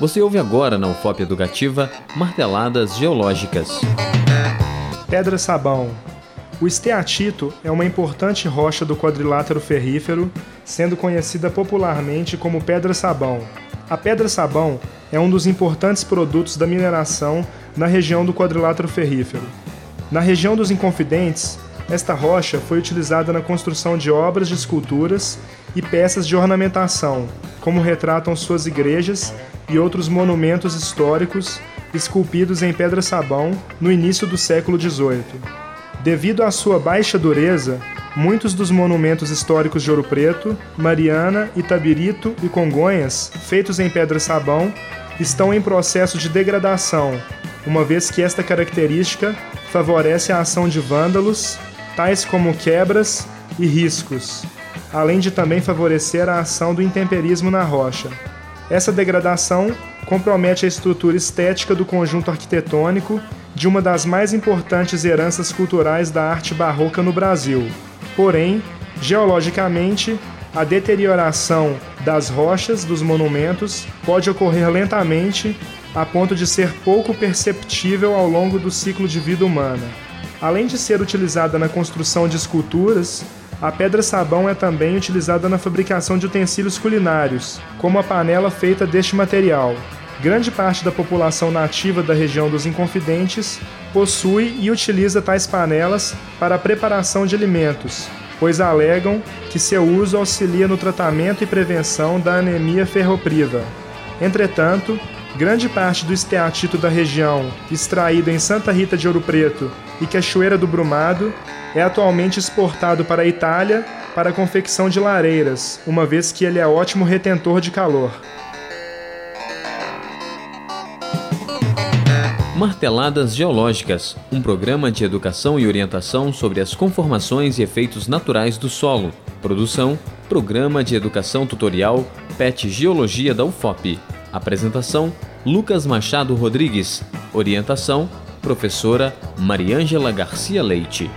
Você ouve agora na UFOP Educativa Marteladas Geológicas. Pedra Sabão. O esteatito é uma importante rocha do quadrilátero ferrífero, sendo conhecida popularmente como pedra sabão. A pedra sabão é um dos importantes produtos da mineração na região do quadrilátero ferrífero. Na região dos Inconfidentes, esta rocha foi utilizada na construção de obras de esculturas e peças de ornamentação, como retratam suas igrejas e outros monumentos históricos esculpidos em pedra-sabão no início do século XVIII. Devido à sua baixa dureza, muitos dos monumentos históricos de Ouro Preto, Mariana, Itabirito e Congonhas, feitos em pedra-sabão, estão em processo de degradação, uma vez que esta característica favorece a ação de vândalos, tais como quebras e riscos, além de também favorecer a ação do intemperismo na rocha. Essa degradação compromete a estrutura estética do conjunto arquitetônico de uma das mais importantes heranças culturais da arte barroca no Brasil. Porém, geologicamente, a deterioração das rochas dos monumentos pode ocorrer lentamente a ponto de ser pouco perceptível ao longo do ciclo de vida humana. Além de ser utilizada na construção de esculturas, a pedra-sabão é também utilizada na fabricação de utensílios culinários, como a panela feita deste material. Grande parte da população nativa da região dos Inconfidentes possui e utiliza tais panelas para a preparação de alimentos, pois alegam que seu uso auxilia no tratamento e prevenção da anemia ferropriva. Entretanto, grande parte do esteatito da região, extraído em Santa Rita de Ouro Preto e Cachoeira do Brumado, é atualmente exportado para a Itália para a confecção de lareiras, uma vez que ele é ótimo retentor de calor. Marteladas Geológicas, um programa de educação e orientação sobre as conformações e efeitos naturais do solo. Produção: Programa de Educação Tutorial PET Geologia da UFOP. Apresentação: Lucas Machado Rodrigues. Orientação: Professora Mariângela Garcia Leite.